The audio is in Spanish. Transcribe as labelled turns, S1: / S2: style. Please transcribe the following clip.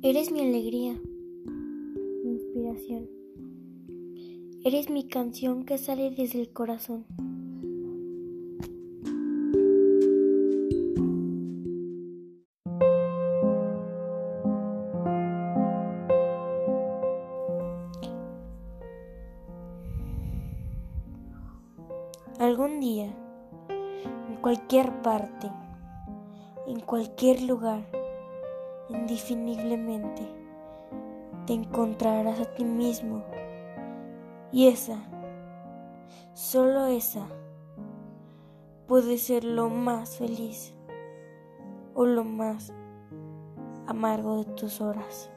S1: Eres mi alegría, mi inspiración. Eres mi canción que sale desde el corazón. Algún día, en cualquier parte, en cualquier lugar, indefiniblemente, te encontrarás a ti mismo. Y esa, solo esa, puede ser lo más feliz o lo más amargo de tus horas.